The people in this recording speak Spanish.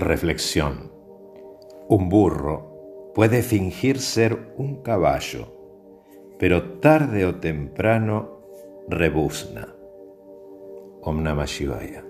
Reflexión. Un burro puede fingir ser un caballo, pero tarde o temprano rebuzna. Om Namah Shivaya.